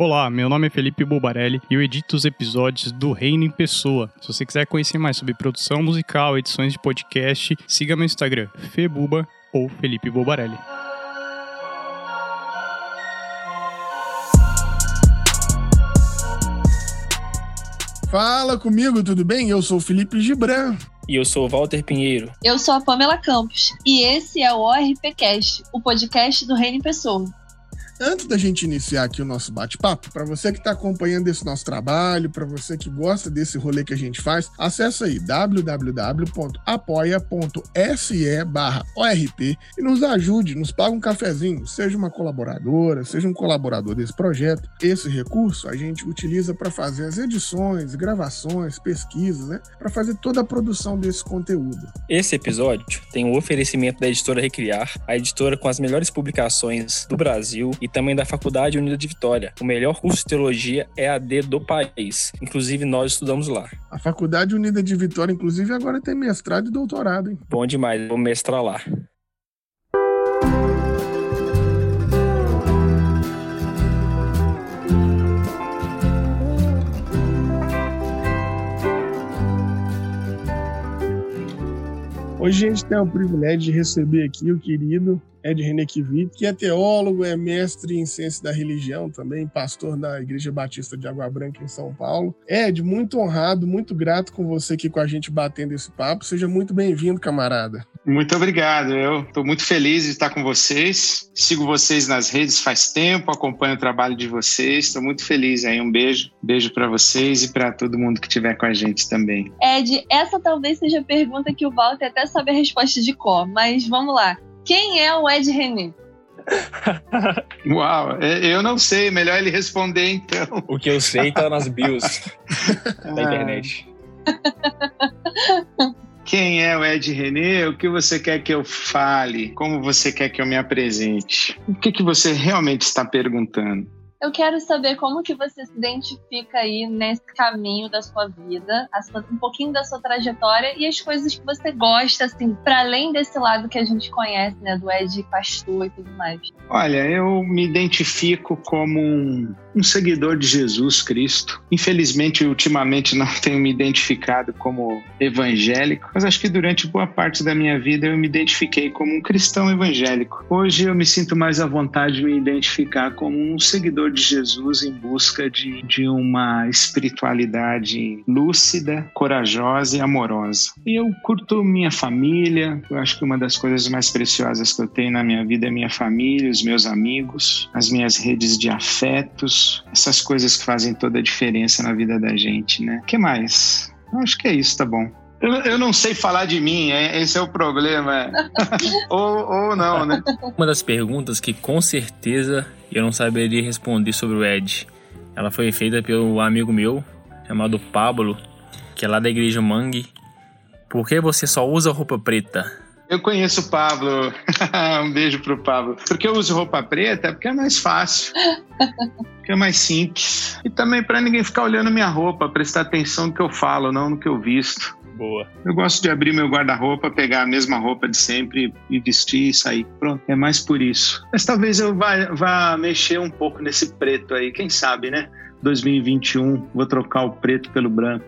Olá, meu nome é Felipe Bubarelli e eu edito os episódios do Reino em Pessoa. Se você quiser conhecer mais sobre produção musical, edições de podcast, siga meu Instagram, Febuba ou Felipe Bubarelli. Fala comigo, tudo bem? Eu sou o Felipe Gibran. E eu sou o Walter Pinheiro. Eu sou a Pamela Campos. E esse é o ORPcast, o podcast do Reino em Pessoa. Antes da gente iniciar aqui o nosso bate-papo, para você que está acompanhando esse nosso trabalho, para você que gosta desse rolê que a gente faz, acessa aí www.apoia.se ORP e nos ajude, nos paga um cafezinho, seja uma colaboradora, seja um colaborador desse projeto. Esse recurso a gente utiliza para fazer as edições, gravações, pesquisas, né? Para fazer toda a produção desse conteúdo. Esse episódio tem o oferecimento da editora Recriar, a editora com as melhores publicações do Brasil e também da Faculdade Unida de Vitória. O melhor curso de teologia EAD do país. Inclusive, nós estudamos lá. A Faculdade Unida de Vitória, inclusive, agora tem mestrado e doutorado, hein? Bom demais, vou mestrar lá. Hoje a gente tem o privilégio de receber aqui o querido Ed René Kivit, que é teólogo, é mestre em ciência da religião também, pastor da Igreja Batista de Água Branca em São Paulo. Ed, muito honrado, muito grato com você aqui com a gente batendo esse papo. Seja muito bem-vindo, camarada. Muito obrigado. Eu estou muito feliz de estar com vocês. Sigo vocês nas redes faz tempo, acompanho o trabalho de vocês. Estou muito feliz aí. Um beijo, beijo para vocês e para todo mundo que estiver com a gente também. Ed, essa talvez seja a pergunta que o Walter até sabe a resposta de cor, mas vamos lá. Quem é o Ed René? Uau, eu não sei, melhor ele responder então. O que eu sei tá nas bios da internet. Quem é o Ed René? O que você quer que eu fale? Como você quer que eu me apresente? O que, que você realmente está perguntando? Eu quero saber como que você se identifica aí nesse caminho da sua vida, sua, um pouquinho da sua trajetória e as coisas que você gosta, assim, para além desse lado que a gente conhece, né, do Ed pastor e tudo mais. Olha, eu me identifico como um, um seguidor de Jesus Cristo. Infelizmente, ultimamente não tenho me identificado como evangélico, mas acho que durante boa parte da minha vida eu me identifiquei como um cristão evangélico. Hoje eu me sinto mais à vontade de me identificar como um seguidor de Jesus em busca de, de uma espiritualidade lúcida, corajosa e amorosa. E eu curto minha família, eu acho que uma das coisas mais preciosas que eu tenho na minha vida é minha família, os meus amigos, as minhas redes de afetos, essas coisas que fazem toda a diferença na vida da gente, né? Que mais? Eu acho que é isso, tá bom. Eu, eu, não sei falar de mim, é, esse é o problema. ou, ou não, né? Uma das perguntas que com certeza eu não saberia responder sobre o Ed. Ela foi feita pelo amigo meu, chamado Pablo, que é lá da igreja Mangue. Por que você só usa roupa preta? Eu conheço o Pablo. um beijo pro Pablo. Porque eu uso roupa preta? Porque é mais fácil. Porque é mais simples. E também para ninguém ficar olhando minha roupa, prestar atenção no que eu falo, não no que eu visto. Boa. Eu gosto de abrir meu guarda-roupa, pegar a mesma roupa de sempre e vestir e sair. Pronto, é mais por isso. Mas talvez eu vá, vá mexer um pouco nesse preto aí, quem sabe, né? 2021, vou trocar o preto pelo branco.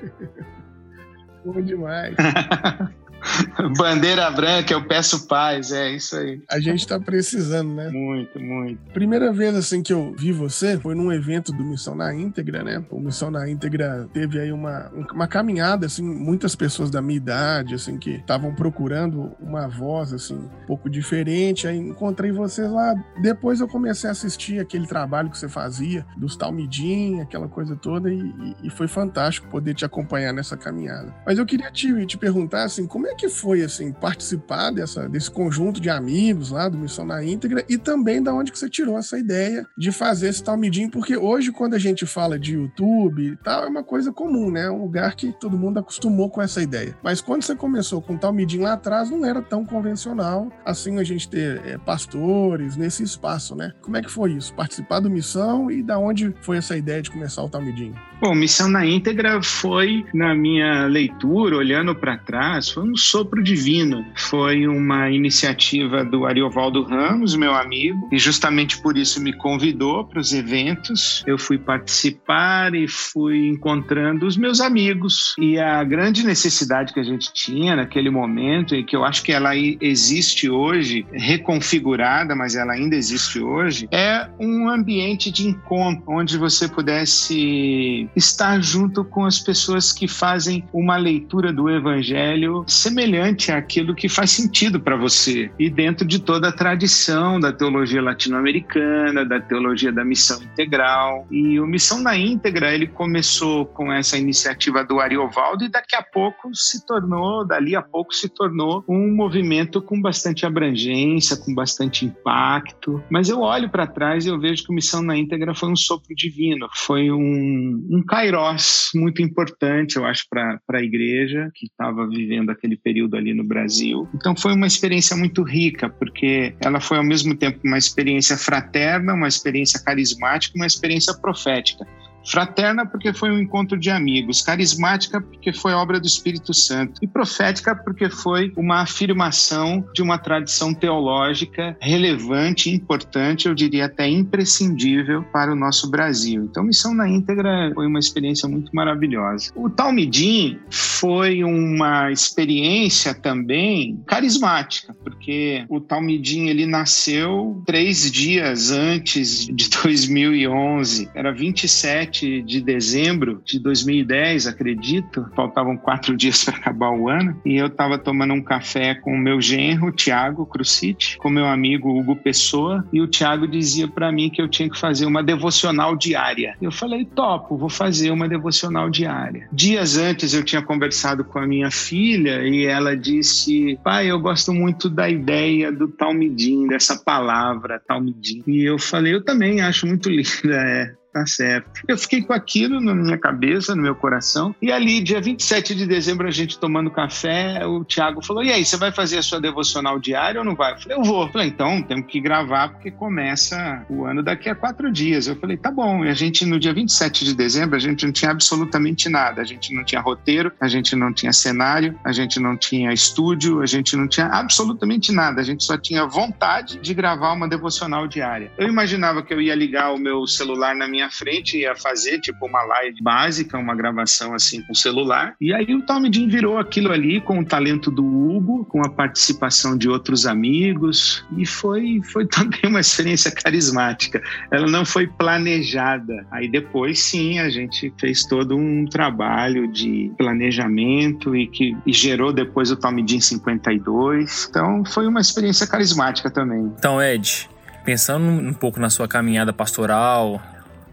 Bom demais. Bandeira branca, eu peço paz, é isso aí. A gente tá precisando, né? Muito, muito. Primeira vez assim que eu vi você foi num evento do Missão na Íntegra, né? O Missão na Íntegra teve aí uma, uma caminhada, assim, muitas pessoas da minha idade, assim, que estavam procurando uma voz, assim, um pouco diferente. Aí encontrei você lá. Depois eu comecei a assistir aquele trabalho que você fazia, dos Talmidim, aquela coisa toda, e, e foi fantástico poder te acompanhar nessa caminhada. Mas eu queria te, te perguntar, assim, como é que foi assim participar dessa, desse conjunto de amigos lá do Missão na Íntegra e também da onde que você tirou essa ideia de fazer esse talmidim, porque hoje quando a gente fala de YouTube e tal, é uma coisa comum, né? É um lugar que todo mundo acostumou com essa ideia. Mas quando você começou com o talmidim lá atrás, não era tão convencional assim a gente ter é, pastores nesse espaço, né? Como é que foi isso? Participar do Missão e da onde foi essa ideia de começar o talmidim? Bom, Missão na Íntegra foi, na minha leitura, olhando para trás, foi um sopro divino. Foi uma iniciativa do Ariovaldo Ramos, meu amigo, e justamente por isso me convidou para os eventos. Eu fui participar e fui encontrando os meus amigos. E a grande necessidade que a gente tinha naquele momento, e que eu acho que ela existe hoje, reconfigurada, mas ela ainda existe hoje, é um ambiente de encontro onde você pudesse estar junto com as pessoas que fazem uma leitura do Evangelho semelhante àquilo que faz sentido para você e dentro de toda a tradição da teologia latino-americana, da teologia da missão integral. E o Missão na Íntegra ele começou com essa iniciativa do Ariovaldo e daqui a pouco se tornou, dali a pouco se tornou um movimento com bastante abrangência, com bastante impacto. Mas eu olho para trás e eu vejo que o Missão na Íntegra foi um sopro divino, foi um, um kairós muito importante, eu acho, para a igreja que estava vivendo aquele período ali no Brasil. Então foi uma experiência muito rica, porque ela foi ao mesmo tempo uma experiência fraterna, uma experiência carismática, uma experiência profética. Fraterna, porque foi um encontro de amigos. Carismática, porque foi obra do Espírito Santo. E profética, porque foi uma afirmação de uma tradição teológica relevante, importante, eu diria até imprescindível para o nosso Brasil. Então, Missão na Íntegra foi uma experiência muito maravilhosa. O Talmidim foi uma experiência também carismática, porque o Talmidim ele nasceu três dias antes de 2011, era 27 7 de dezembro de 2010, acredito. Faltavam quatro dias para acabar o ano. E eu estava tomando um café com o meu genro, Tiago Crucite, com meu amigo Hugo Pessoa. E o Tiago dizia para mim que eu tinha que fazer uma devocional diária. Eu falei, topo, vou fazer uma devocional diária. Dias antes eu tinha conversado com a minha filha e ela disse: pai, eu gosto muito da ideia do Talmidim, dessa palavra Talmidim. E eu falei, eu também acho muito linda. É, Tá certo. Eu fiquei com aquilo na minha cabeça, no meu coração. E ali, dia 27 de dezembro, a gente tomando café, o Thiago falou: E aí, você vai fazer a sua devocional diária ou não vai? Eu falei: Eu vou. Eu falei: Então, temos que gravar porque começa o ano daqui a quatro dias. Eu falei: Tá bom. E a gente, no dia 27 de dezembro, a gente não tinha absolutamente nada. A gente não tinha roteiro, a gente não tinha cenário, a gente não tinha estúdio, a gente não tinha absolutamente nada. A gente só tinha vontade de gravar uma devocional diária. Eu imaginava que eu ia ligar o meu celular na minha minha frente ia fazer tipo uma live básica, uma gravação assim com celular. E aí o Tommy Dean virou aquilo ali com o talento do Hugo, com a participação de outros amigos e foi foi também uma experiência carismática. Ela não foi planejada. Aí depois sim a gente fez todo um trabalho de planejamento e que e gerou depois o Tommy Dean 52. Então foi uma experiência carismática também. Então Ed, pensando um pouco na sua caminhada pastoral,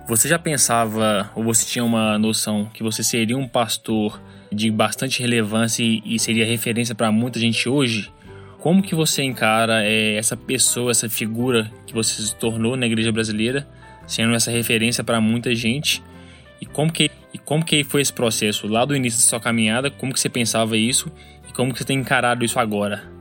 você já pensava, ou você tinha uma noção que você seria um pastor de bastante relevância e seria referência para muita gente hoje? Como que você encara é, essa pessoa, essa figura que você se tornou na igreja brasileira, sendo essa referência para muita gente? E como que e como que foi esse processo lá do início da sua caminhada? Como que você pensava isso e como que você tem encarado isso agora?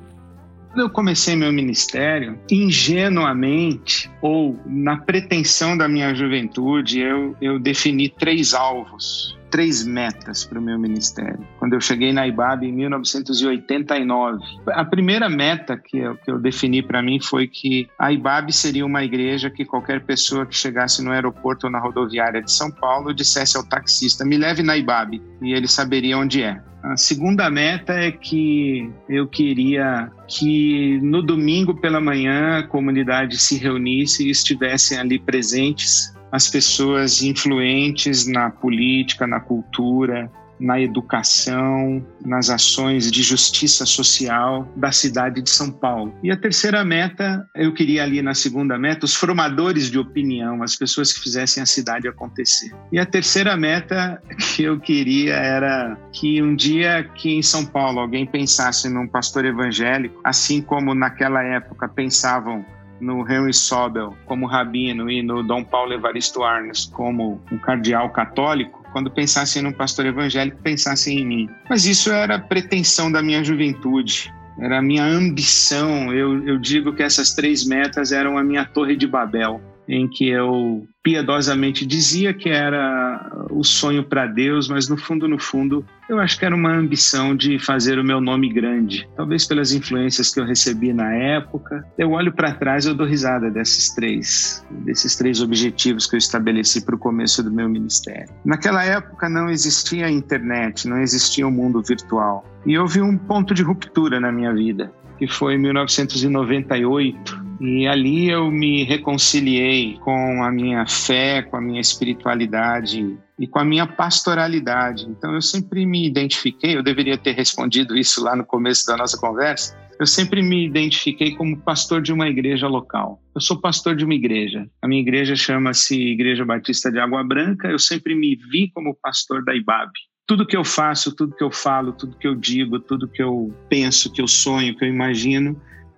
Quando eu comecei meu ministério, ingenuamente ou na pretensão da minha juventude, eu, eu defini três alvos três metas para o meu ministério. Quando eu cheguei na IBAB em 1989, a primeira meta que eu, que eu defini para mim foi que a IBAB seria uma igreja que qualquer pessoa que chegasse no aeroporto ou na rodoviária de São Paulo dissesse ao taxista: me leve na IBAB, e ele saberia onde é. A segunda meta é que eu queria que no domingo pela manhã a comunidade se reunisse e estivessem ali presentes as pessoas influentes na política, na cultura, na educação, nas ações de justiça social da cidade de São Paulo. E a terceira meta, eu queria ali na segunda meta, os formadores de opinião, as pessoas que fizessem a cidade acontecer. E a terceira meta que eu queria era que um dia que em São Paulo alguém pensasse num pastor evangélico, assim como naquela época pensavam no Henry Sobel como rabino e no Dom Paulo Evaristo Arnes como um cardeal católico, quando pensassem num pastor evangélico, pensassem em mim. Mas isso era pretensão da minha juventude, era a minha ambição. Eu, eu digo que essas três metas eram a minha torre de Babel. Em que eu piedosamente dizia que era o sonho para Deus, mas no fundo, no fundo, eu acho que era uma ambição de fazer o meu nome grande. Talvez pelas influências que eu recebi na época. Eu olho para trás e eu dou risada desses três, desses três objetivos que eu estabeleci para o começo do meu ministério. Naquela época não existia internet, não existia o um mundo virtual. E houve um ponto de ruptura na minha vida, que foi em 1998. E ali eu me reconciliei com a minha fé, com a minha espiritualidade e com a minha pastoralidade. Então eu sempre me identifiquei, eu deveria ter respondido isso lá no começo da nossa conversa. Eu sempre me identifiquei como pastor de uma igreja local. Eu sou pastor de uma igreja. A minha igreja chama-se Igreja Batista de Água Branca. Eu sempre me vi como pastor da IBAB tudo que eu faço, tudo que eu falo, tudo que eu digo, tudo que eu penso, que eu sonho, que eu imagino,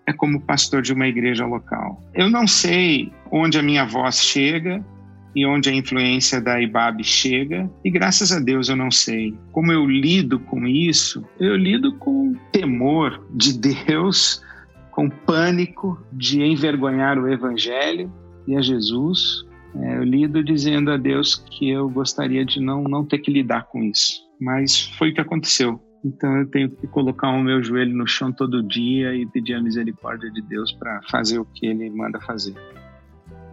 é como pastor de uma igreja local. Eu não sei onde a minha voz chega e onde a influência da IBAB chega, e graças a Deus eu não sei. Como eu lido com isso? Eu lido com temor de Deus, com pânico de envergonhar o evangelho e a Jesus, é, eu lido dizendo a Deus que eu gostaria de não, não ter que lidar com isso. Mas foi o que aconteceu. Então eu tenho que colocar o meu joelho no chão todo dia e pedir a misericórdia de Deus para fazer o que Ele manda fazer.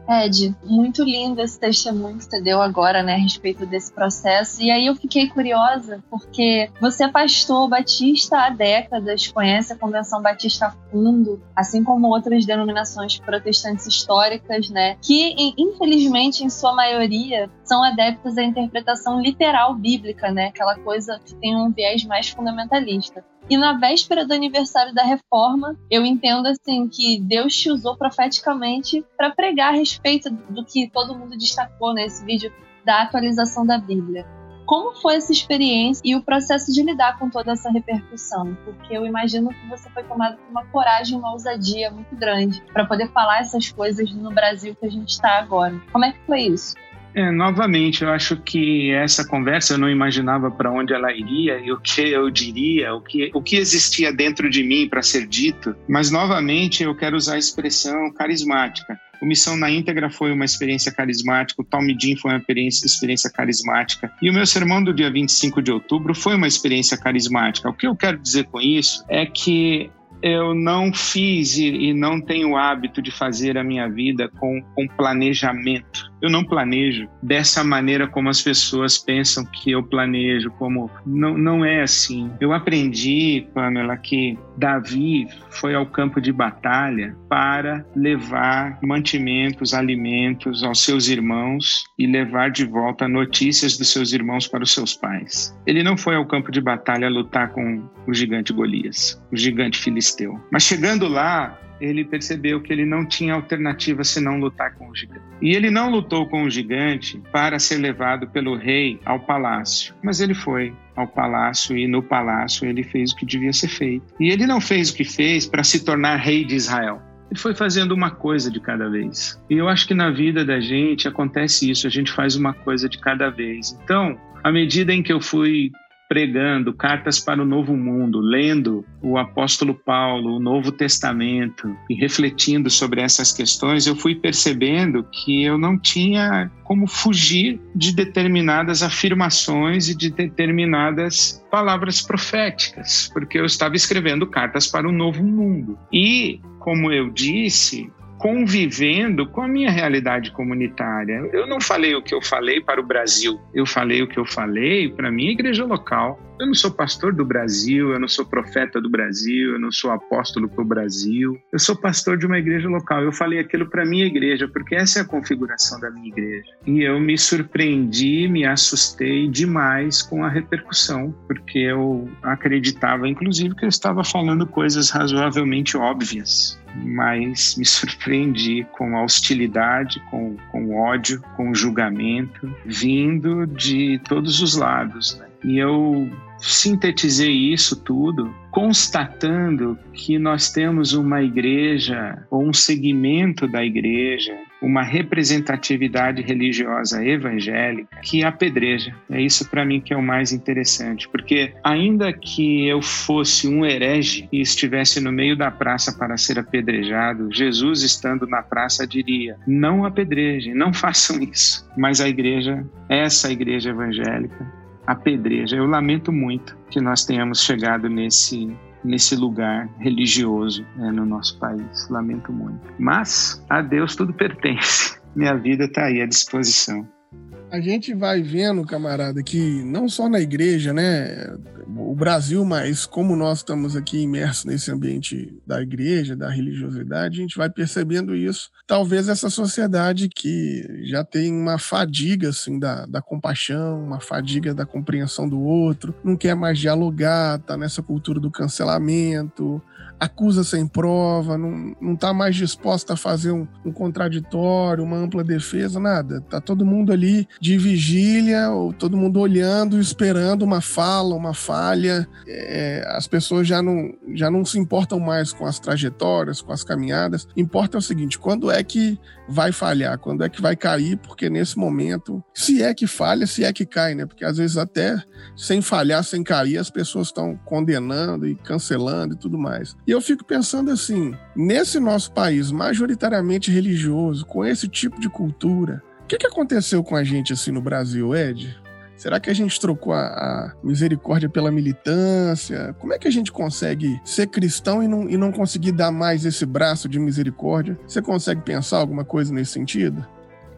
Ed, muito lindo esse testemunho que você deu agora, né, a respeito desse processo. E aí eu fiquei curiosa, porque você é pastor batista há décadas, conhece a Convenção Batista a fundo, assim como outras denominações protestantes históricas, né, que infelizmente, em sua maioria, são adeptos à interpretação literal bíblica, né, aquela coisa que tem um viés mais fundamentalista. E na véspera do aniversário da reforma, eu entendo assim que Deus te usou profeticamente para pregar a respeito do que todo mundo destacou nesse vídeo da atualização da Bíblia. Como foi essa experiência e o processo de lidar com toda essa repercussão? Porque eu imagino que você foi tomado por uma coragem, uma ousadia muito grande para poder falar essas coisas no Brasil que a gente está agora. Como é que foi isso? É, novamente, eu acho que essa conversa eu não imaginava para onde ela iria e o que eu diria, o que, o que existia dentro de mim para ser dito, mas novamente eu quero usar a expressão carismática. O Missão na Íntegra foi uma experiência carismática, o Talmidim foi uma experiência, experiência carismática, e o meu sermão do dia 25 de outubro foi uma experiência carismática. O que eu quero dizer com isso é que eu não fiz e, não tenho o hábito de fazer a minha vida com, com planejamento. Eu não planejo dessa maneira como as pessoas pensam que eu planejo, como não, não é assim. Eu aprendi, Pamela, que Davi foi ao campo de batalha para levar mantimentos, alimentos aos seus irmãos e levar de volta notícias dos seus irmãos para os seus pais. Ele não foi ao campo de batalha lutar com o gigante Golias, o gigante filisteu. Mas chegando lá, ele percebeu que ele não tinha alternativa senão lutar com o gigante. E ele não lutou com o gigante para ser levado pelo rei ao palácio, mas ele foi ao palácio e no palácio ele fez o que devia ser feito. E ele não fez o que fez para se tornar rei de Israel. Ele foi fazendo uma coisa de cada vez. E eu acho que na vida da gente acontece isso, a gente faz uma coisa de cada vez. Então, à medida em que eu fui pregando cartas para o novo mundo, lendo o apóstolo Paulo, o Novo Testamento e refletindo sobre essas questões, eu fui percebendo que eu não tinha como fugir de determinadas afirmações e de determinadas palavras proféticas, porque eu estava escrevendo cartas para o novo mundo. E, como eu disse, convivendo com a minha realidade comunitária. Eu não falei o que eu falei para o Brasil, eu falei o que eu falei para a minha igreja local. Eu não sou pastor do Brasil, eu não sou profeta do Brasil, eu não sou apóstolo para o Brasil. Eu sou pastor de uma igreja local. Eu falei aquilo para minha igreja, porque essa é a configuração da minha igreja. E eu me surpreendi, me assustei demais com a repercussão, porque eu acreditava, inclusive, que eu estava falando coisas razoavelmente óbvias mas me surpreendi com a hostilidade, com, com ódio, com julgamento, vindo de todos os lados. Né? E eu sintetizei isso tudo constatando que nós temos uma igreja ou um segmento da igreja uma representatividade religiosa evangélica que apedreja. É isso para mim que é o mais interessante, porque ainda que eu fosse um herege e estivesse no meio da praça para ser apedrejado, Jesus estando na praça diria: não apedrejem, não façam isso. Mas a igreja, essa igreja evangélica, apedreja. Eu lamento muito que nós tenhamos chegado nesse nesse lugar religioso né, no nosso país. Lamento muito. Mas a Deus tudo pertence. Minha vida está aí à disposição. A gente vai vendo, camarada, que não só na igreja, né? O Brasil, mas como nós estamos aqui imersos nesse ambiente da igreja, da religiosidade, a gente vai percebendo isso. Talvez essa sociedade que já tem uma fadiga, assim, da, da compaixão, uma fadiga da compreensão do outro, não quer mais dialogar, tá nessa cultura do cancelamento, acusa sem prova, não, não tá mais disposta a fazer um, um, contraditório, uma ampla defesa, nada. Tá todo mundo ali de vigília, ou todo mundo olhando, esperando uma fala, uma falha. É, as pessoas já não, já não se importam mais com as trajetórias, com as caminhadas. Importa é o seguinte: quando é que vai falhar? Quando é que vai cair? Porque nesse momento, se é que falha, se é que cai, né? Porque às vezes até sem falhar, sem cair, as pessoas estão condenando e cancelando e tudo mais. E eu fico pensando assim, nesse nosso país majoritariamente religioso, com esse tipo de cultura, o que, que aconteceu com a gente assim no Brasil, Ed? Será que a gente trocou a, a, misericórdia pela militância? Como é que a gente consegue ser cristão e não, e não conseguir dar mais esse braço de misericórdia? Você consegue pensar alguma coisa nesse sentido?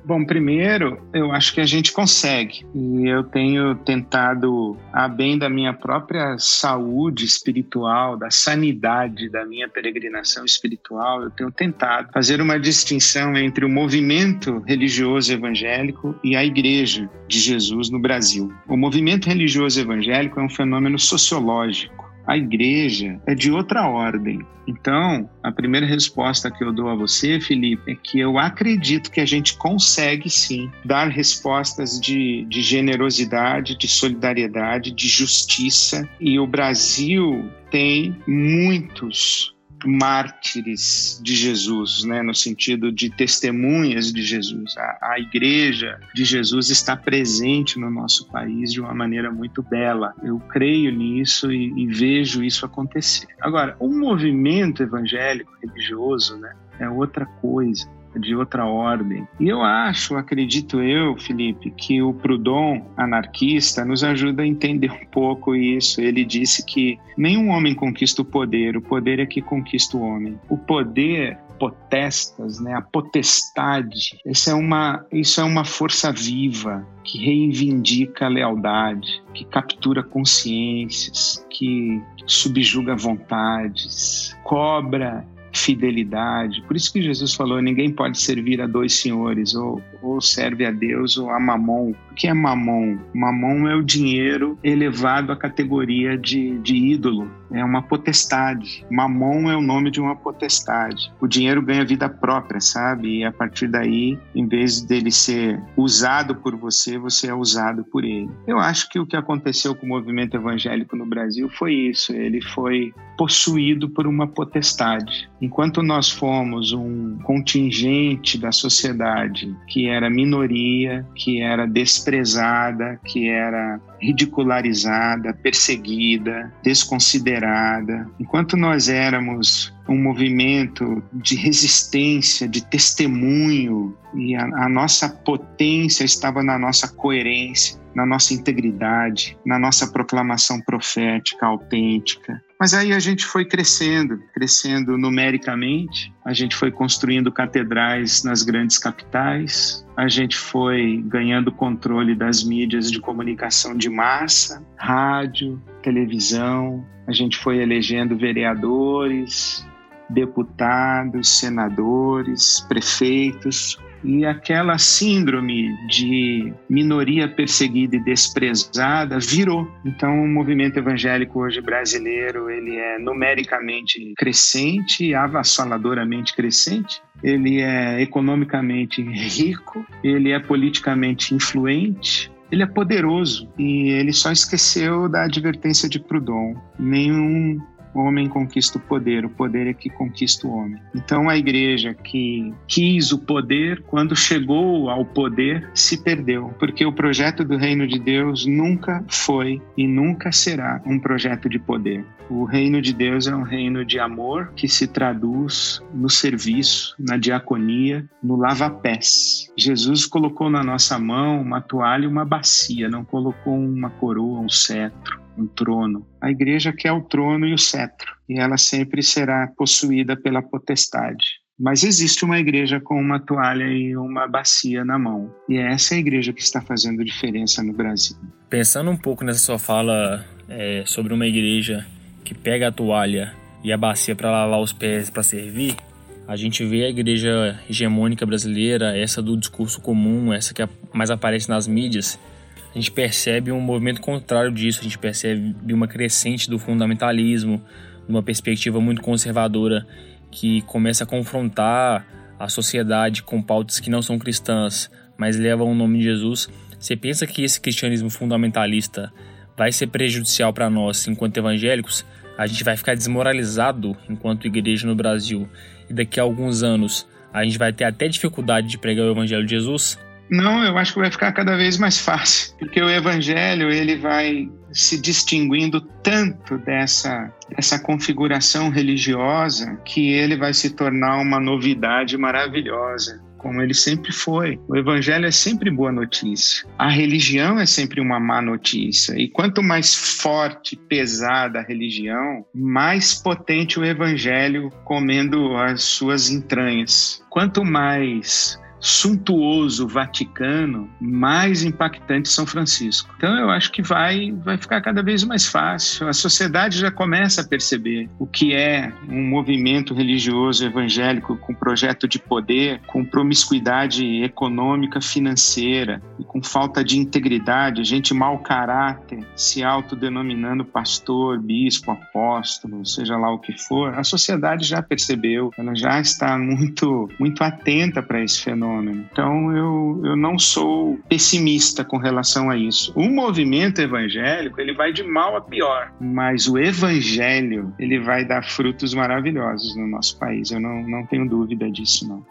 Bom, primeiro, eu acho que a gente consegue. E eu tenho tentado, a bem da minha própria saúde espiritual, da sanidade da minha peregrinação espiritual, eu tenho tentado fazer uma distinção entre o movimento religioso evangélico e a igreja de Jesus no Brasil. O movimento religioso evangélico é um fenômeno sociológico a igreja é de outra ordem. Então, a primeira resposta que eu dou a você, Felipe, é que eu acredito que a gente consegue sim dar respostas de, de generosidade, de solidariedade, de justiça. E o Brasil tem muitos mártires de Jesus, né, no sentido de testemunhas de Jesus. A, a, igreja de Jesus está presente no nosso país de uma maneira muito bela. Eu creio nisso e, e vejo isso acontecer. Agora, o movimento evangélico religioso, né, é outra coisa de outra ordem. E eu acho, acredito eu, Felipe, que o Proudhon, anarquista, nos ajuda a entender um pouco isso. Ele disse que nenhum homem conquista o poder, o poder é que conquista o homem. O poder potestas, né, a potestade, isso é uma, isso é uma força viva que reivindica a lealdade, que captura consciências, que subjuga vontades, cobra fidelidade. Por isso que Jesus falou: ninguém pode servir a dois senhores, ou, ou serve a Deus ou a mamon. O que é mamon? Mamon é o dinheiro elevado à categoria de, de ídolo, é uma potestade. Mamon é o nome de uma potestade. O dinheiro ganha vida própria, sabe? E a partir daí, em vez dele ser usado por você, você é usado por ele. Eu acho que o que aconteceu com o movimento evangélico no Brasil foi isso. Ele foi possuído por uma potestade. Enquanto nós fomos um contingente da sociedade que era minoria, que era desprezada, que era ridicularizada, perseguida, desconsiderada. Enquanto nós éramos um movimento de resistência, de testemunho, e a, a, nossa potência estava na nossa coerência, na nossa integridade, na nossa proclamação profética autêntica. Mas aí a gente foi crescendo, crescendo numericamente, a gente foi construindo catedrais nas grandes capitais, a gente foi ganhando controle das mídias de comunicação de massa, rádio, televisão, a gente foi elegendo vereadores, deputados, senadores, prefeitos, e aquela síndrome de minoria perseguida e desprezada virou. Então, o movimento evangélico hoje brasileiro, ele é numericamente crescente, avassaladoramente crescente, ele é economicamente rico, ele é politicamente influente, ele é poderoso e ele só esqueceu da advertência de Proudhon. Nenhum O homem conquista o poder, o poder é que conquista o homem. Então a igreja que quis o poder, quando chegou ao poder, se perdeu, porque o projeto do reino de Deus nunca foi e nunca será um projeto de poder. O reino de Deus é um reino de amor que se traduz no serviço, na diaconia, no lava-pés. Jesus colocou na nossa mão uma toalha e uma bacia, não colocou uma coroa, um cetro um trono. A igreja quer o trono e o cetro, e ela sempre será possuída pela potestade. Mas existe uma igreja com uma toalha e uma bacia na mão. E é essa a igreja que está fazendo diferença no Brasil. Pensando um pouco nessa sua fala é, sobre uma igreja que pega a toalha e a bacia para lavar os pés para servir, a gente vê a igreja hegemônica brasileira, essa do discurso comum, essa que mais aparece nas mídias, a gente percebe um movimento contrário disso, a gente percebe uma crescente do fundamentalismo, uma perspectiva muito conservadora que começa a confrontar a sociedade com pautas que não são cristãs, mas levam o nome de Jesus. Você pensa que esse cristianismo fundamentalista vai ser prejudicial para nós enquanto evangélicos? A gente vai ficar desmoralizado enquanto igreja no Brasil e daqui a alguns anos a gente vai ter até dificuldade de pregar o evangelho de Jesus? Não, eu acho que vai ficar cada vez mais fácil, porque o evangelho ele vai se distinguindo tanto dessa dessa configuração religiosa que ele vai se tornar uma novidade maravilhosa como ele sempre foi. O evangelho é sempre boa notícia. A religião é sempre uma má notícia. E quanto mais forte, pesada a religião, mais potente o evangelho comendo as suas entranhas. Quanto mais suntuoso Vaticano, mais impactante São Francisco. Então eu acho que vai vai ficar cada vez mais fácil. A sociedade já começa a perceber o que é um movimento religioso evangélico com projeto de poder, com promiscuidade econômica, financeira e com falta de integridade, gente mau caráter, se autodenominando pastor, bispo, apóstolo, seja lá o que for. A sociedade já percebeu, ela já está muito muito atenta para esse fenômeno fenômeno. Então eu, eu não sou pessimista com relação a isso. O movimento evangélico ele vai de mal a pior, mas o evangelho ele vai dar frutos maravilhosos no nosso país. Eu não, não tenho dúvida disso não.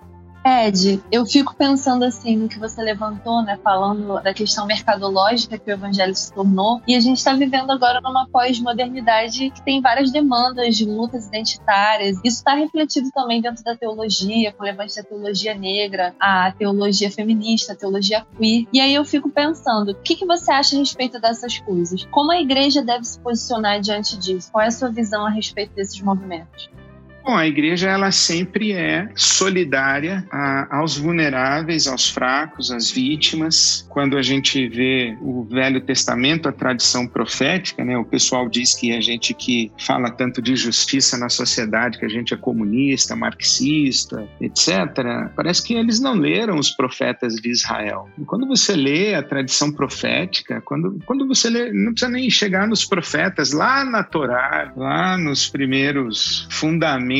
Ed, eu fico pensando assim no que você levantou, né, falando da questão mercadológica que o evangelho se tornou, e a gente está vivendo agora numa pós-modernidade que tem várias demandas de lutas identitárias. Isso está refletido também dentro da teologia, com o levante da teologia negra, a teologia feminista, a teologia queer. E aí eu fico pensando, o que, que você acha a respeito dessas coisas? Como a igreja deve se posicionar diante disso? Qual é a sua visão a respeito desses movimentos? Bom, a igreja ela sempre é solidária a, aos vulneráveis, aos fracos, às vítimas. Quando a gente vê o Velho Testamento, a tradição profética, né, o pessoal diz que a gente que fala tanto de justiça na sociedade, que a gente é comunista, marxista, etc. Parece que eles não leram os profetas de Israel. E quando você lê a tradição profética, quando, quando você lê, não precisa nem chegar nos profetas, lá na Torá, lá nos primeiros fundamentos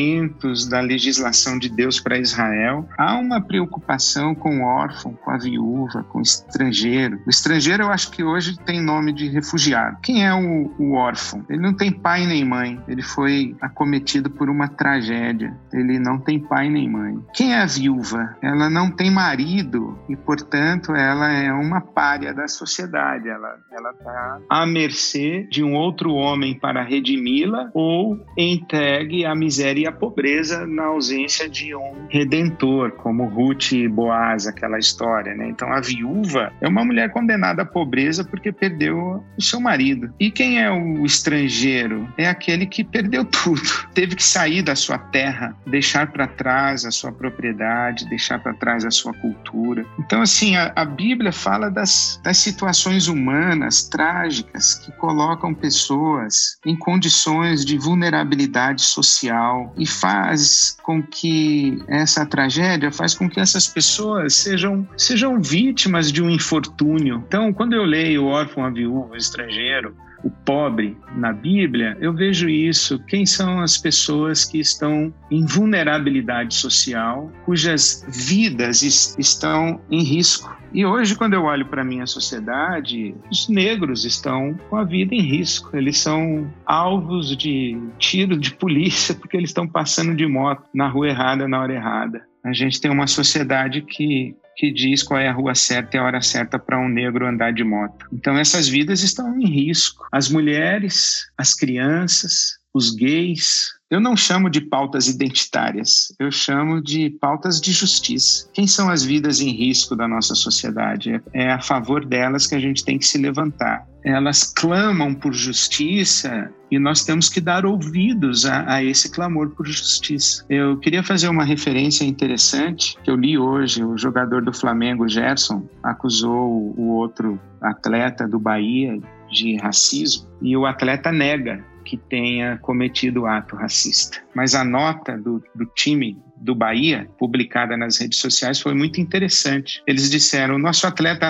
da legislação de Deus para Israel, há uma preocupação com o órfão, com a viúva, com o estrangeiro. O estrangeiro, eu acho que hoje tem nome de refugiado. Quem é o, o órfão? Ele não tem pai nem mãe. Ele foi acometido por uma tragédia. Ele não tem pai nem mãe. Quem é a viúva? Ela não tem marido e, portanto, ela é uma párea da sociedade. Ela está à mercê de um outro homem para redimi-la ou entregue à miséria a pobreza na ausência de um redentor, como Ruth e Boaz, aquela história, né? Então a viúva é uma mulher condenada à pobreza porque perdeu o seu marido. E quem é o estrangeiro? É aquele que perdeu tudo, teve que sair da sua terra, deixar para trás a sua propriedade, deixar para trás a sua cultura. Então assim, a, a Bíblia fala das, das situações humanas trágicas que colocam pessoas em condições de vulnerabilidade social, e faz com que essa tragédia faz com que essas pessoas sejam sejam vítimas de um infortúnio. Então, quando eu leio o órfão, a viúva, estrangeiro, o pobre na Bíblia, eu vejo isso. Quem são as pessoas que estão em vulnerabilidade social, cujas vidas estão em risco? E hoje, quando eu olho para a minha sociedade, os negros estão com a vida em risco. Eles são alvos de tiro de polícia porque eles estão passando de moto na rua errada, na hora errada. A gente tem uma sociedade que que diz qual é a rua certa e a hora certa para um negro andar de moto. Então essas vidas estão em risco. As mulheres, as crianças, os gays. Eu não chamo de pautas identitárias, eu chamo de pautas de justiça. Quem são as vidas em risco da nossa sociedade? É a favor delas que a gente tem que se levantar. Elas clamam por justiça e nós temos que dar ouvidos a, a, esse clamor por justiça. Eu queria fazer uma referência interessante que eu li hoje. O jogador do Flamengo, Gerson, acusou o outro atleta do Bahia de racismo e o atleta nega que tenha cometido ato racista. Mas a nota do, do time do Bahia, publicada nas redes sociais, foi muito interessante. Eles disseram: nosso atleta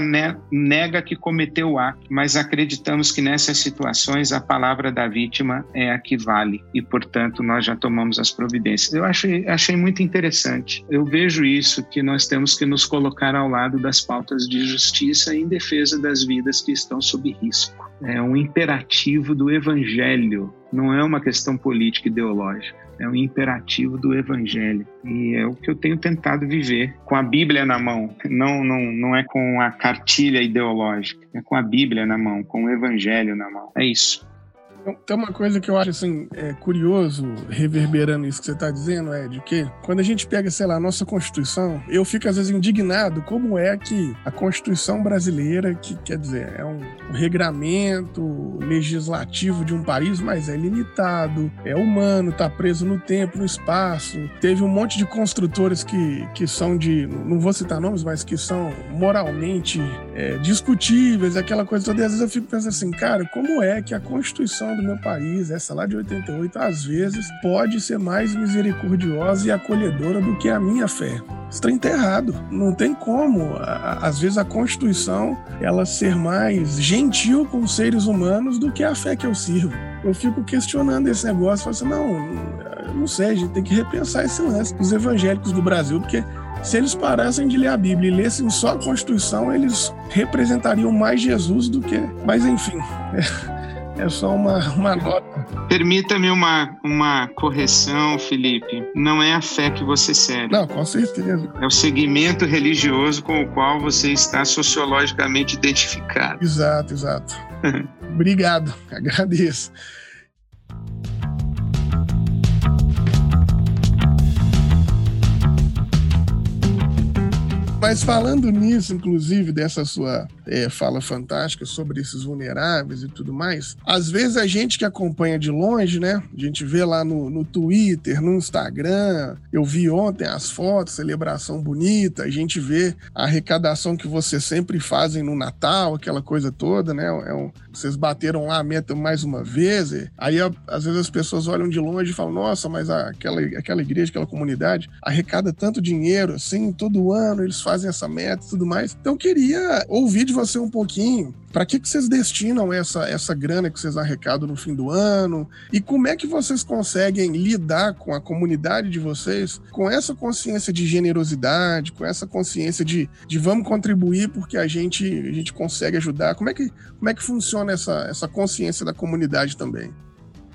nega que cometeu o ato, mas acreditamos que nessas situações a palavra da vítima é a que vale e, portanto, nós já tomamos as providências. Eu achei, achei muito interessante. Eu vejo isso, que nós temos que nos colocar ao lado das pautas de justiça em defesa das vidas que estão sob risco. É um imperativo do evangelho, não é uma questão política ideológica é um imperativo do evangelho. E é o que eu tenho tentado viver com a Bíblia na mão. Não não não é com a cartilha ideológica é com a Bíblia na mão com o evangelho na mão. É isso tem uma coisa que eu acho assim é, curioso, reverberando isso que você está dizendo, é de que quando a gente pega, sei lá, a nossa Constituição, eu fico às vezes indignado como é que a Constituição brasileira, que quer dizer, é um, regramento legislativo de um país, mas é limitado, é humano, está preso no tempo, no espaço. Teve um monte de construtores que, que são de, não vou citar nomes, mas que são moralmente é, discutíveis, aquela coisa toda. E às vezes eu fico pensando assim, cara, como é que a Constituição do meu país, essa lá de 88, às vezes pode ser mais misericordiosa e acolhedora do que a minha fé. Isso está errado. Não tem como, às vezes, a Constituição ela ser mais gentil com os seres humanos do que a fé que eu sirvo. Eu fico questionando esse negócio, falo assim, não, não sei, a gente tem que repensar esse lance dos evangélicos do Brasil, porque se eles parassem de ler a Bíblia e lessem só a Constituição, eles representariam mais Jesus do que. Mas enfim. É... É só uma, uma nota. Permita-me uma, uma correção, Felipe. Não é a fé que você segue. Não, com certeza. É o segmento religioso com o qual você está sociologicamente identificado. Exato, exato. Obrigado, agradeço. Mas falando nisso, inclusive, dessa sua é, fala fantástica sobre esses vulneráveis e tudo mais, às vezes a gente que acompanha de longe, né? A gente vê lá no, no Twitter, no Instagram, eu vi ontem as fotos, celebração bonita, a gente vê a arrecadação que vocês sempre fazem no Natal, aquela coisa toda, né? É um, vocês bateram lá a meta mais uma vez. aí, às vezes, as pessoas olham de longe e falam: nossa, mas aquela, aquela igreja, aquela comunidade arrecada tanto dinheiro assim, todo ano eles fazem essa meta e tudo mais. Então, eu queria ouvir de você um pouquinho para que, que vocês destinam essa, essa grana que vocês arrecadam no fim do ano? E como é que vocês conseguem lidar com a comunidade de vocês com essa consciência de generosidade, com essa consciência de, de vamos contribuir porque a gente, a gente consegue ajudar? Como é que, como é que funciona essa, essa consciência da comunidade também?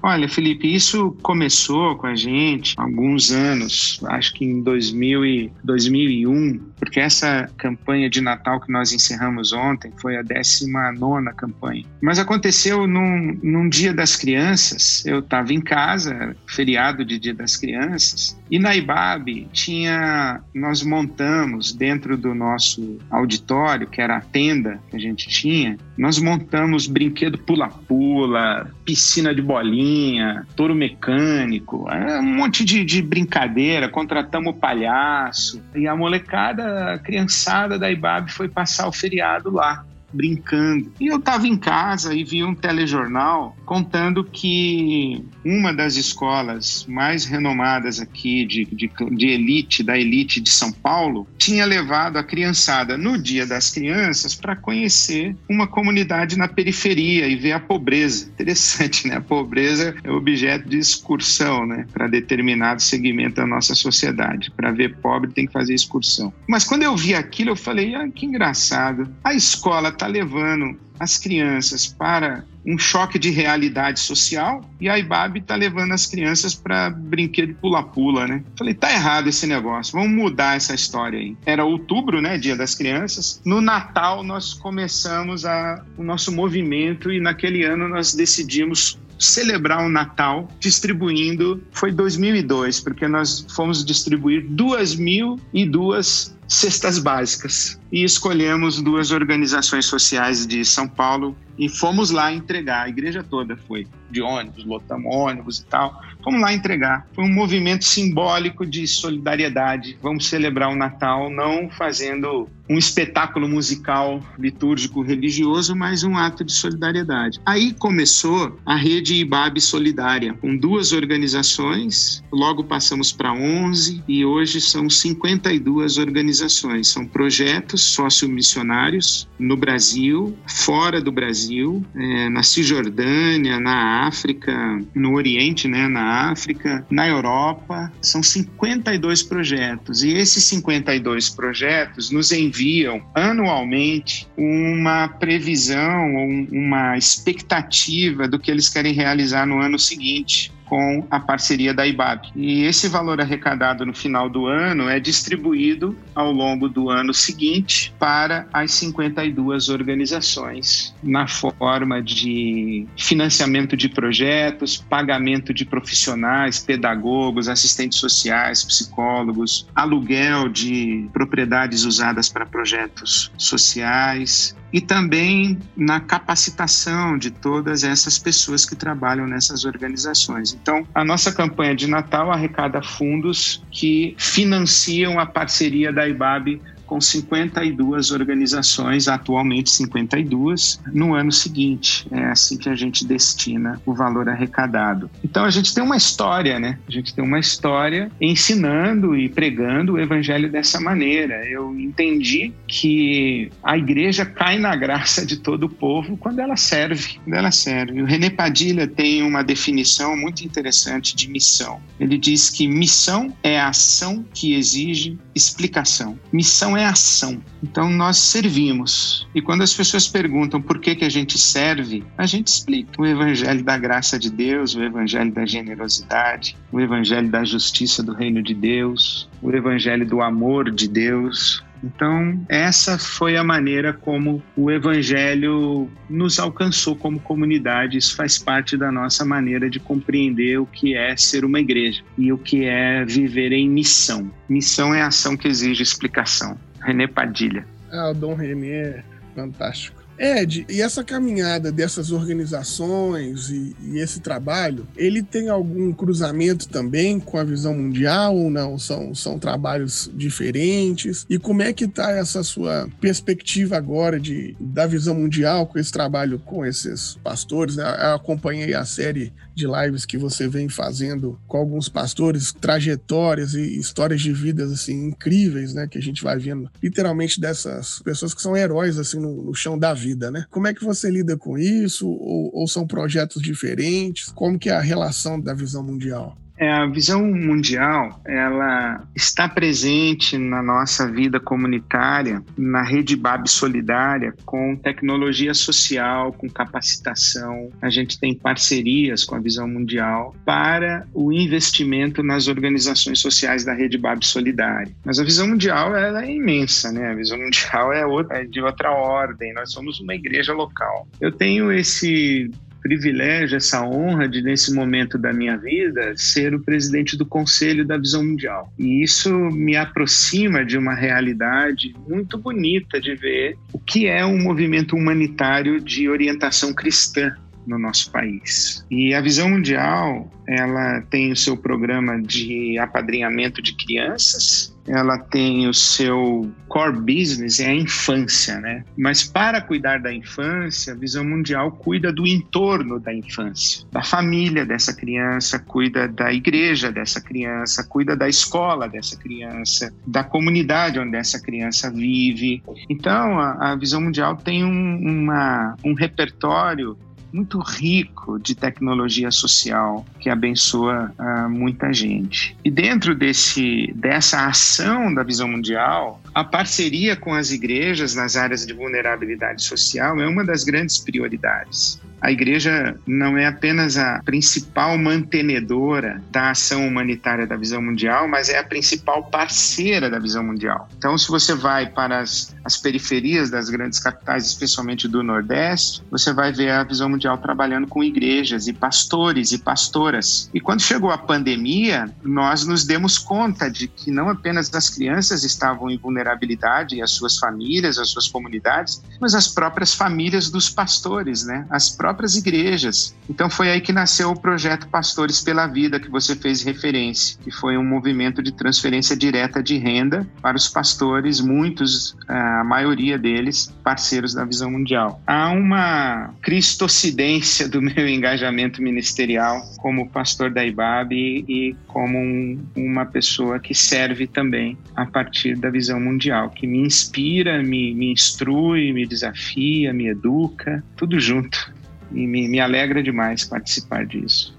Olha, Felipe, isso começou com a gente há alguns anos, acho que em 2000 e 2001, porque essa campanha de Natal que nós encerramos ontem foi a 19 campanha. Mas aconteceu num, num Dia das Crianças, eu estava em casa, feriado de Dia das Crianças, e na IBAB tinha, nós montamos dentro do nosso auditório, que era a tenda que a gente tinha, nós montamos brinquedo pula-pula, piscina de bolinha, touro mecânico, é um monte de, de brincadeira, contratamos o palhaço. E a molecada, a criançada da IBAB foi passar o feriado lá. Brincando. E eu estava em casa e vi um telejornal contando que uma das escolas mais renomadas aqui de, de, de elite, da elite de São Paulo, tinha levado a criançada no Dia das Crianças para conhecer uma comunidade na periferia e ver a pobreza. Interessante, né? A pobreza é objeto de excursão, né? Para determinado segmento da nossa sociedade. Para ver pobre tem que fazer excursão. Mas quando eu vi aquilo, eu falei, ah, que engraçado. A escola está levando as crianças para um choque de realidade social e a IBAB está levando as crianças para brinquedo pula-pula, né? Falei, tá errado esse negócio, vamos mudar essa história aí. Era outubro, né, Dia das Crianças. No Natal nós começamos a, o nosso movimento e naquele ano nós decidimos celebrar o Natal distribuindo, foi 2002, porque nós fomos distribuir duas mil e duas cestas básicas e escolhemos duas organizações sociais de São Paulo e fomos lá entregar. A igreja toda foi de ônibus, lotamos ônibus e tal. Fomos lá entregar. Foi um movimento simbólico de solidariedade. Vamos celebrar o Natal não fazendo um espetáculo musical litúrgico religioso, mas um ato de solidariedade. Aí começou a rede IBAB Solidária, com duas organizações, logo passamos para 11 e hoje são 52 organizações. São projetos sociomissionários no Brasil, fora do Brasil, é, na Cisjordânia, na África, no Oriente, né, na África, na Europa. São 52 projetos. E esses 52 projetos nos enviam anualmente uma previsão, uma expectativa do que eles querem realizar no ano seguinte com a parceria da IBAB. E esse valor arrecadado no final do ano é distribuído ao longo do ano seguinte para as 52 organizações, na forma de financiamento de projetos, pagamento de profissionais, pedagogos, assistentes sociais, psicólogos, aluguel de propriedades usadas para projetos sociais, e também na capacitação de todas essas pessoas que trabalham nessas organizações. Então, a nossa campanha de Natal arrecada fundos que financiam a parceria da IBAB com 52 organizações, atualmente 52, no ano seguinte. É assim que a gente destina o valor arrecadado. Então a gente tem uma história, né? A gente tem uma história ensinando e pregando o evangelho dessa maneira. Eu entendi que a igreja cai na graça de todo o povo quando ela serve, quando ela serve. O René Padilha tem uma definição muito interessante de missão. Ele diz que missão é a ação que exige explicação. Missão é ação. Então nós servimos. E quando as pessoas perguntam por que, que a gente serve, a gente explica o evangelho da graça de Deus, o evangelho da generosidade, o evangelho da justiça do reino de Deus, o evangelho do amor de Deus, então, essa foi a maneira como o Evangelho nos alcançou como comunidade. Isso faz parte da nossa maneira de compreender o que é ser uma igreja e o que é viver em missão. Missão é ação que exige explicação. René Padilha. Ah, o Dom René é fantástico. Ed, e essa caminhada dessas organizações e, e, esse trabalho, ele tem algum cruzamento também com a visão mundial ou não? São, são trabalhos diferentes? E como é que está essa sua perspectiva agora de, da visão mundial com esse trabalho com esses pastores? Né? Eu acompanhei a série de lives que você vem fazendo com alguns pastores, trajetórias e histórias de vidas assim incríveis, né, que a gente vai vendo literalmente dessas pessoas que são heróis assim no, no chão da vida, né? Como é que você lida com isso? Ou, ou são projetos diferentes? Como que é a relação da visão mundial? É, a visão mundial ela está presente na nossa vida comunitária, na rede BAB Solidária, com tecnologia social, com capacitação. A gente tem parcerias com a visão mundial para o investimento nas organizações sociais da rede BAB Solidária. Mas a visão mundial ela é imensa, né? A visão mundial é, outra, é de outra ordem. Nós somos uma igreja local. Eu tenho esse privilégio, essa honra de, nesse momento da minha vida, ser o presidente do Conselho da Visão Mundial. E isso me aproxima de uma realidade muito bonita de ver o que é um movimento humanitário de orientação cristã no nosso país. E a Visão Mundial, ela tem o seu programa de apadrinhamento de crianças ela tem o seu core business é a infância, né? Mas para cuidar da infância, a Visão Mundial cuida do entorno da infância, da família dessa criança, cuida da igreja dessa criança, cuida da escola dessa criança, da comunidade onde essa criança vive. Então, a, a Visão Mundial tem um, uma, um repertório muito rico de tecnologia social que abençoa uh, muita gente. E dentro desse, dessa ação da visão mundial, a parceria com as igrejas nas áreas de vulnerabilidade social é uma das grandes prioridades a igreja não é apenas a principal mantenedora da ação humanitária da visão mundial, mas é a principal parceira da visão mundial. Então, se você vai para as, as periferias das grandes capitais, especialmente do Nordeste, você vai ver a visão mundial trabalhando com igrejas e pastores e pastoras. E quando chegou a pandemia, nós nos demos conta de que não apenas as crianças estavam em vulnerabilidade e as suas famílias, as suas comunidades, mas as próprias famílias dos pastores, né? As próprias próprias igrejas. Então foi aí que nasceu o projeto Pastores pela Vida, que você fez referência, que foi um movimento de transferência direta de renda para os pastores, muitos, a maioria deles, parceiros da Visão Mundial. Há uma cristocidência do meu engajamento ministerial como pastor da IBAB e, como um, uma pessoa que serve também a partir da Visão Mundial, que me inspira, me, me instrui, me desafia, me educa, tudo junto e me, me alegra demais participar disso.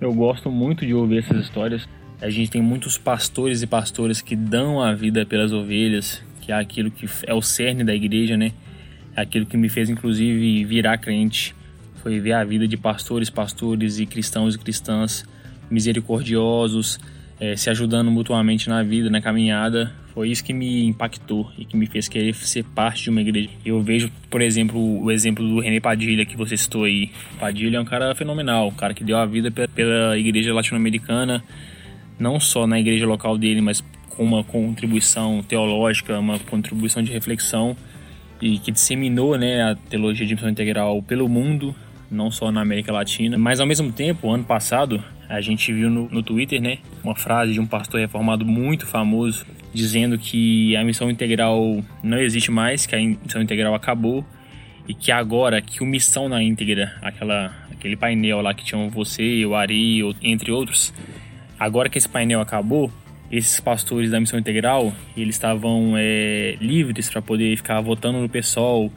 Eu gosto muito de ouvir essas histórias. A gente tem muitos pastores e pastoras que dão a vida pelas ovelhas, que é aquilo que é o cerne da igreja, né? É aquilo que me fez, inclusive, virar crente. Foi ver a vida de pastores, pastores e cristãos e cristãs misericordiosos, é, se ajudando mutuamente na vida, na caminhada. Foi isso que me impactou e que me fez querer ser parte de uma igreja. Eu vejo, por exemplo, o exemplo do René Padilha que você citou aí. Padilha é um cara fenomenal, um cara que deu a vida pela igreja latino-americana, não só na igreja local dele, mas com uma contribuição teológica, uma contribuição de reflexão e que disseminou né, a teologia de missão integral pelo mundo, não só na América Latina. Mas ao mesmo tempo, ano passado, a gente viu no, no Twitter, né, uma frase de um pastor reformado muito famoso dizendo que a missão integral não existe mais, que a missão integral acabou e que agora que o Missão na Íntegra, aquela, aquele painel lá que tinham você, o Ari, entre outros, agora que esse painel acabou, esses pastores da Missão Integral, eles estavam é, livres para poder ficar votando no pessoal,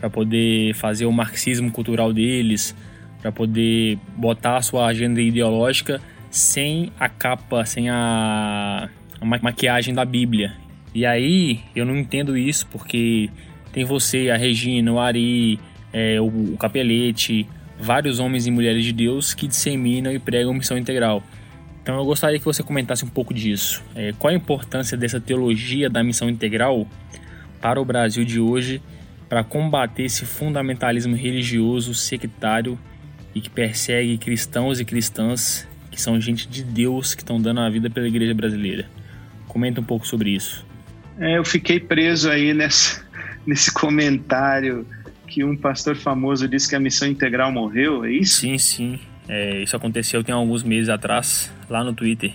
para poder fazer o marxismo cultural deles, para poder botar a sua agenda ideológica sem a capa, sem a, a maquiagem da Bíblia. E aí eu não entendo isso porque tem você, a Regina, o Ari, é, o, o Capelete, vários homens e mulheres de Deus que disseminam e pregam missão integral. Então eu gostaria que você comentasse um pouco disso. É, qual a importância dessa teologia da missão integral para o Brasil de hoje para combater esse fundamentalismo religioso sectário e que persegue cristãos e cristãs que são gente de Deus que estão dando a vida pela igreja brasileira. Comenta um pouco sobre isso. É, eu fiquei preso aí nessa, nesse comentário que um pastor famoso disse que a missão integral morreu, é isso? Sim, sim. É, isso aconteceu tem alguns meses atrás, lá no Twitter.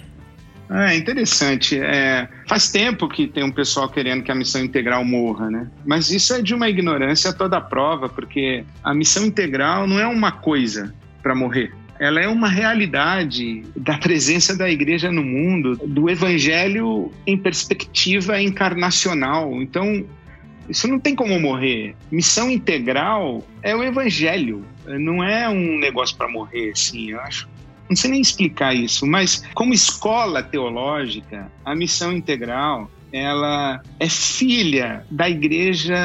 É interessante. É, faz tempo que tem um pessoal querendo que a missão integral morra, né? Mas isso é de uma ignorância toda prova, porque a missão integral não é uma coisa para morrer. Ela é uma realidade da presença da igreja no mundo, do evangelho em perspectiva encarnacional. Então, isso não tem como morrer. Missão integral é o evangelho, não é um negócio para morrer, assim, eu acho não sei nem explicar isso, mas como escola teológica, a missão integral ela é filha da igreja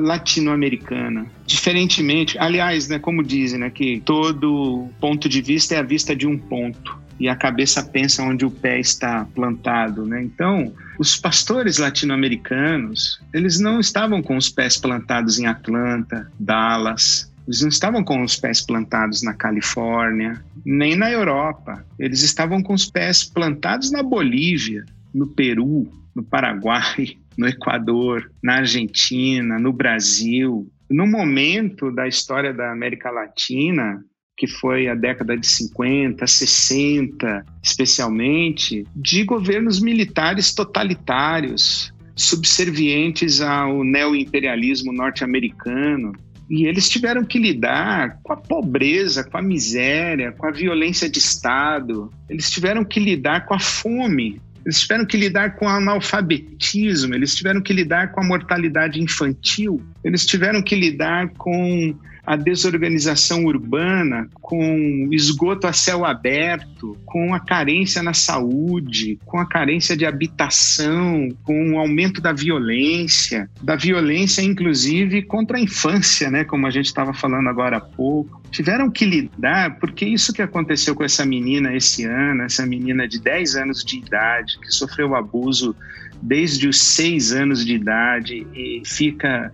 latino-americana. Diferentemente, aliás, né, como dizem, né, que todo ponto de vista é a vista de um ponto e a cabeça pensa onde o pé está plantado, né? Então, os pastores latino-americanos, eles não estavam com os pés plantados em Atlanta, Dallas, eles não estavam com os pés plantados na Califórnia, nem na Europa. Eles estavam com os pés plantados na Bolívia, no Peru, no Paraguai, no Equador, na Argentina, no Brasil. No momento da história da América Latina, que foi a década de 50, 60, especialmente, de governos militares totalitários, subservientes ao neoimperialismo norte-americano. E eles tiveram que lidar com a pobreza, com a miséria, com a violência de Estado. Eles tiveram que lidar com a fome. Eles tiveram que lidar com o analfabetismo. Eles tiveram que lidar com a mortalidade infantil. Eles tiveram que lidar com a desorganização urbana, com esgoto a céu aberto, com a carência na saúde, com a carência de habitação, com o aumento da violência, da violência inclusive contra a infância, né, como a gente estava falando agora há pouco. Tiveram que lidar, porque isso que aconteceu com essa menina esse ano, essa menina de 10 anos de idade, que sofreu abuso desde os 6 anos de idade e fica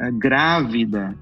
uh, grávida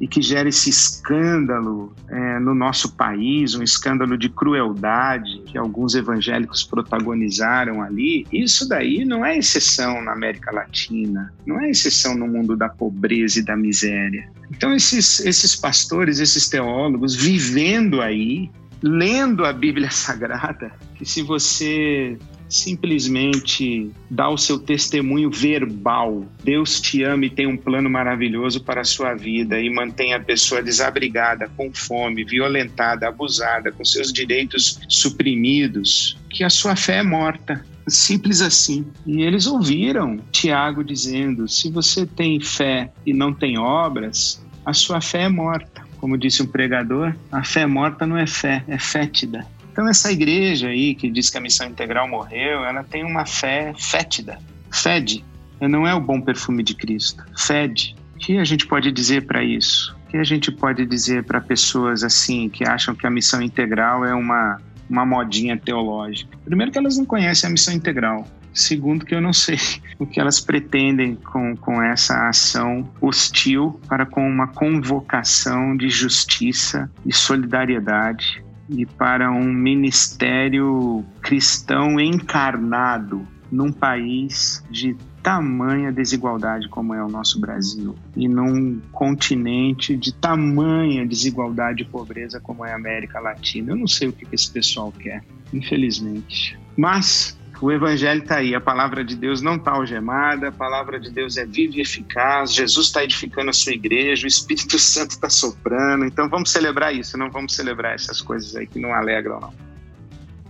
e que gera esse escândalo é, no nosso país, um escândalo de crueldade que alguns evangélicos protagonizaram ali, isso daí não é exceção na América Latina, não é exceção no mundo da pobreza e da miséria. Então, esses, esses pastores, esses teólogos, vivendo aí, lendo a Bíblia Sagrada, que se você simplesmente dá o seu testemunho verbal. Deus te ama e tem um plano maravilhoso para a sua vida e mantém a pessoa desabrigada, com fome, violentada, abusada, com seus direitos suprimidos, que a sua fé é morta. Simples assim. E eles ouviram Tiago dizendo: se você tem fé e não tem obras, a sua fé é morta. Como disse um pregador, a fé morta não é fé, é fétida. Então, essa igreja aí que diz que a missão integral morreu, ela tem uma fé fétida, fede. Não é o bom perfume de Cristo, fede. O que a gente pode dizer para isso? O que a gente pode dizer para pessoas assim que acham que a missão integral é uma, uma modinha teológica? Primeiro, que elas não conhecem a missão integral. Segundo, que eu não sei o que elas pretendem com, com essa ação hostil para com uma convocação de justiça e solidariedade e para um ministério cristão encarnado num país de tamanha desigualdade como é o nosso Brasil e num continente de tamanha desigualdade e pobreza como é a América Latina. Eu não sei o que esse pessoal quer, infelizmente. Mas o evangelho está aí, a palavra de Deus não está algemada, a palavra de Deus é viva e eficaz, Jesus está edificando a sua igreja, o Espírito Santo está soprando, então vamos celebrar isso, não vamos celebrar essas coisas aí que não alegram, não.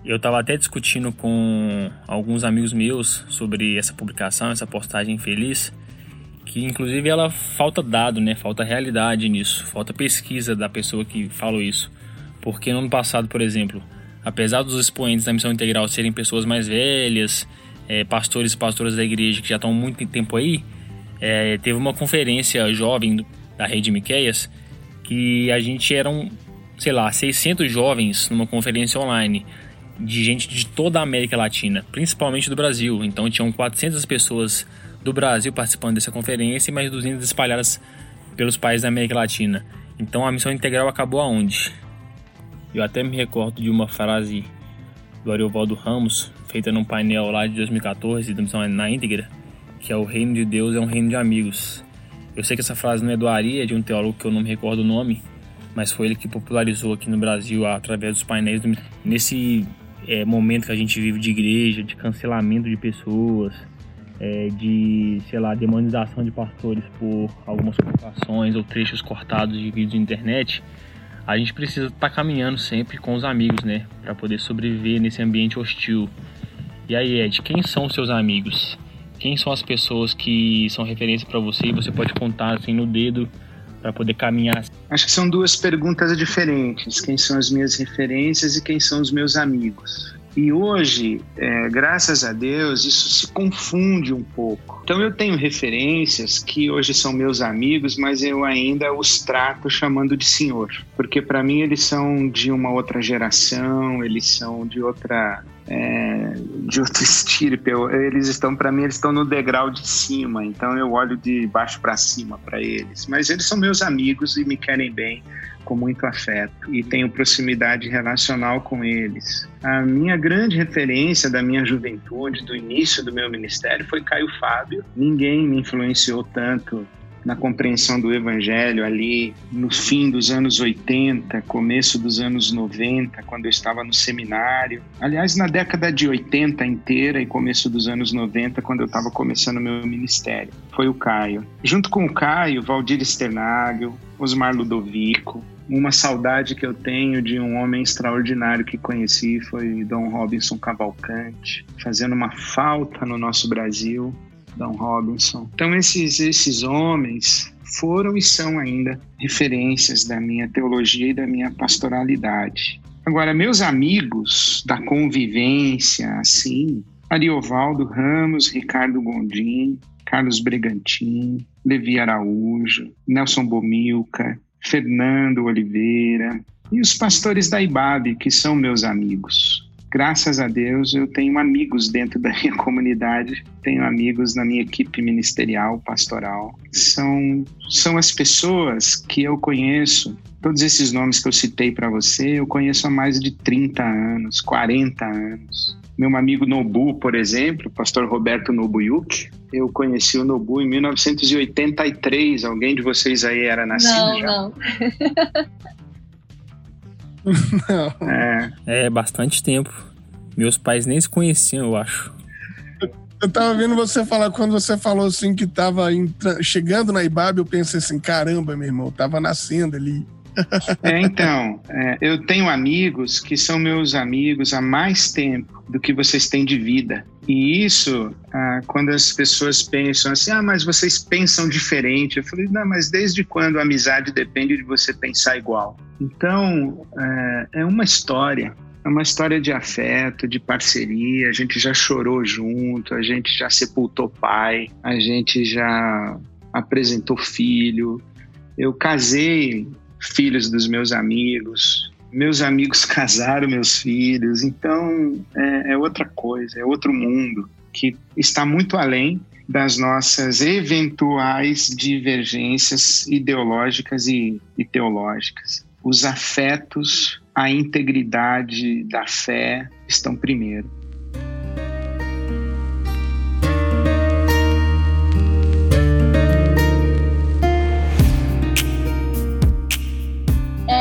Eu estava até discutindo com alguns amigos meus sobre essa publicação, essa postagem feliz, que inclusive ela falta dado, né? Falta realidade nisso, falta pesquisa da pessoa que falou isso. Porque no ano passado, por exemplo, apesar dos expoentes da missão integral serem pessoas mais velhas, é, pastores e pastoras da igreja que já estão muito tempo aí, é, teve uma conferência jovem da Rede Miqueias que a gente eram, sei lá, 600 jovens numa conferência online de gente de toda a América Latina, principalmente do Brasil. Então tinham 400 pessoas do Brasil participando dessa conferência e mais 200 espalhadas pelos países da América Latina. Então a missão integral acabou aonde? Eu até me recordo de uma frase do Ariovaldo Ramos, feita num painel lá de 2014, da missão na íntegra, que é o reino de Deus é um reino de amigos. Eu sei que essa frase não é do Ari, é de um teólogo que eu não me recordo o nome, mas foi ele que popularizou aqui no Brasil através dos painéis. Do... Nesse é, momento que a gente vive de igreja, de cancelamento de pessoas, é, de, sei lá, demonização de pastores por algumas publicações ou trechos cortados de vídeos de internet, a gente precisa estar tá caminhando sempre com os amigos, né? Para poder sobreviver nesse ambiente hostil. E aí, Ed, quem são os seus amigos? Quem são as pessoas que são referência para você e você pode contar assim no dedo para poder caminhar? Acho que são duas perguntas diferentes. Quem são as minhas referências e quem são os meus amigos? E hoje, é, graças a Deus, isso se confunde um pouco. Então eu tenho referências que hoje são meus amigos, mas eu ainda os trato chamando de senhor, porque para mim eles são de uma outra geração, eles são de outra é, de outro estirpe. Eles estão, para mim, eles estão no degrau de cima, então eu olho de baixo para cima para eles. Mas eles são meus amigos e me querem bem com muito afeto e tenho proximidade relacional com eles. A minha grande referência da minha juventude, do início do meu ministério, foi Caio Fábio. Ninguém me influenciou tanto na compreensão do Evangelho ali no fim dos anos 80, começo dos anos 90, quando eu estava no seminário. Aliás, na década de 80 inteira e começo dos anos 90, quando eu estava começando meu ministério. Foi o Caio. Junto com o Caio, Valdir Sternagel, Osmar Ludovico, uma saudade que eu tenho de um homem extraordinário que conheci foi Dom Robinson Cavalcante, fazendo uma falta no nosso Brasil. Dom Robinson. Então esses esses homens foram e são ainda referências da minha teologia e da minha pastoralidade. Agora, meus amigos da convivência, assim, Ariovaldo Ramos, Ricardo Gondim, Carlos Bregantin, Levi Araújo, Nelson Bomilca, Fernando Oliveira e os pastores da IBAB, que são meus amigos. Graças a Deus eu tenho amigos dentro da minha comunidade, tenho amigos na minha equipe ministerial, pastoral. São, são as pessoas que eu conheço todos esses nomes que eu citei para você, eu conheço há mais de 30 anos, 40 anos. Meu amigo Nobu, por exemplo, o pastor Roberto Nobuyuki, eu conheci o Nobu em 1983. Alguém de vocês aí era nascido não, já? Não, não. É, É bastante tempo. Meus pais nem se conheciam, eu acho. Eu tava vendo você falar, quando você falou assim que tava entra- chegando na Ibabe, eu pensei assim, caramba, meu irmão, tava nascendo ali. É, então, é, eu tenho amigos que são meus amigos há mais tempo do que vocês têm de vida. E isso, ah, quando as pessoas pensam assim, ah, mas vocês pensam diferente. Eu falei, não, mas desde quando a amizade depende de você pensar igual? Então, é, é uma história. É uma história de afeto, de parceria. A gente já chorou junto, a gente já sepultou pai, a gente já apresentou filho. Eu casei filhos dos meus amigos, meus amigos casaram meus filhos, então é, é outra coisa, é outro mundo que está muito além das nossas eventuais divergências ideológicas e, e teológicas. Os afetos, a integridade da fé estão primeiro.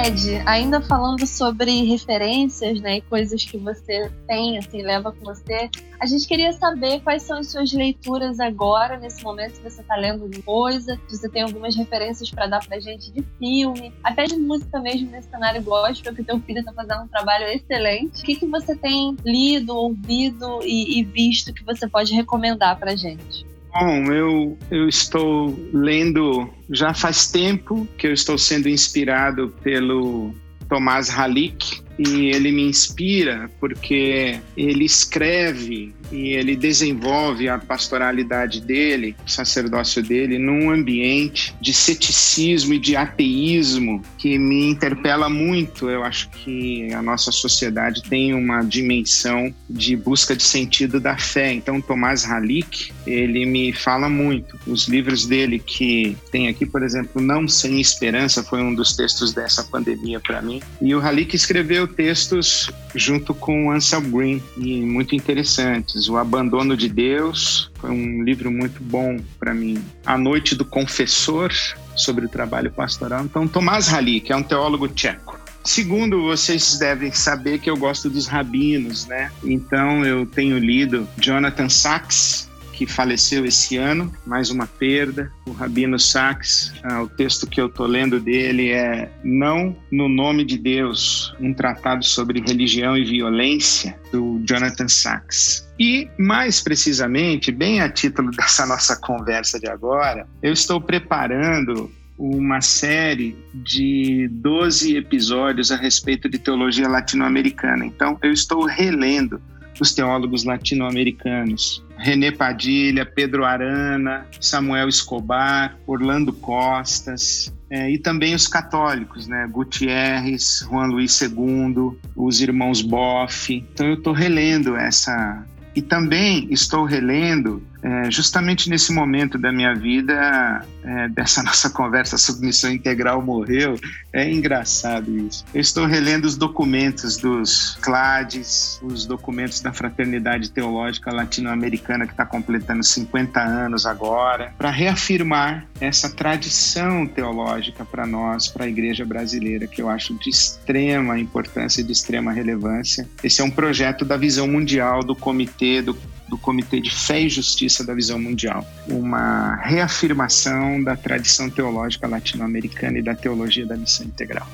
Ed, ainda falando sobre referências, né, e coisas que você tem, assim, leva com você, a gente queria saber quais são as suas leituras agora, nesse momento, se você está lendo alguma coisa, se você tem algumas referências para dar pra gente de filme, até de música mesmo nesse cenário gospel, que teu filho está fazendo um trabalho excelente. O que, que você tem lido, ouvido e, e visto que você pode recomendar pra gente? Bom, eu, eu estou lendo já faz tempo que eu estou sendo inspirado pelo Tomás Halik e ele me inspira porque ele escreve e ele desenvolve a pastoralidade dele, o sacerdócio dele, num ambiente de ceticismo e de ateísmo que me interpela muito. Eu acho que a nossa sociedade tem uma dimensão de busca de sentido da fé. Então, Tomás Halik, ele me fala muito. Os livros dele que tem aqui, por exemplo, Não Sem Esperança, foi um dos textos dessa pandemia para mim. E o Halik escreveu textos junto com Ansel Green e muito interessantes. O Abandono de Deus foi um livro muito bom para mim. A Noite do Confessor sobre o trabalho pastoral. Então, Tomás Halik é um teólogo tcheco. Segundo, vocês devem saber que eu gosto dos rabinos, né? Então eu tenho lido Jonathan Sachs, que faleceu esse ano, mais uma perda. O Rabino Sachs, ah, o texto que eu estou lendo dele é Não no Nome de Deus, um tratado sobre religião e violência, do Jonathan Sachs. E, mais precisamente, bem a título dessa nossa conversa de agora, eu estou preparando uma série de 12 episódios a respeito de teologia latino-americana. Então, eu estou relendo os teólogos latino-americanos. René Padilha, Pedro Arana, Samuel Escobar, Orlando Costas, é, e também os católicos, né? Gutierrez, Juan Luiz II, os irmãos Boff. Então eu estou relendo essa. E também estou relendo é, justamente nesse momento da minha vida, é, dessa nossa conversa sobre missão integral morreu, é engraçado isso. Eu estou relendo os documentos dos CLADES, os documentos da Fraternidade Teológica Latino-Americana, que está completando 50 anos agora, para reafirmar essa tradição teológica para nós, para a igreja brasileira, que eu acho de extrema importância e de extrema relevância. Esse é um projeto da visão mundial do comitê, do do Comitê de Fé e Justiça da Visão Mundial, uma reafirmação da tradição teológica latino-americana e da teologia da missão integral.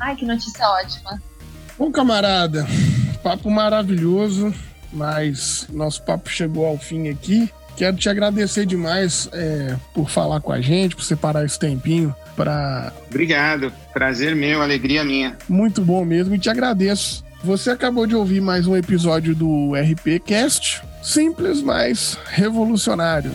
Ai, que notícia ótima. Bom, camarada, papo maravilhoso, mas nosso papo chegou ao fim aqui. Quero te agradecer demais é, por falar com a gente, por separar esse tempinho para. Obrigado, prazer meu, alegria minha. Muito bom mesmo e te agradeço. Você acabou de ouvir mais um episódio do RP Cast, simples, mas revolucionário.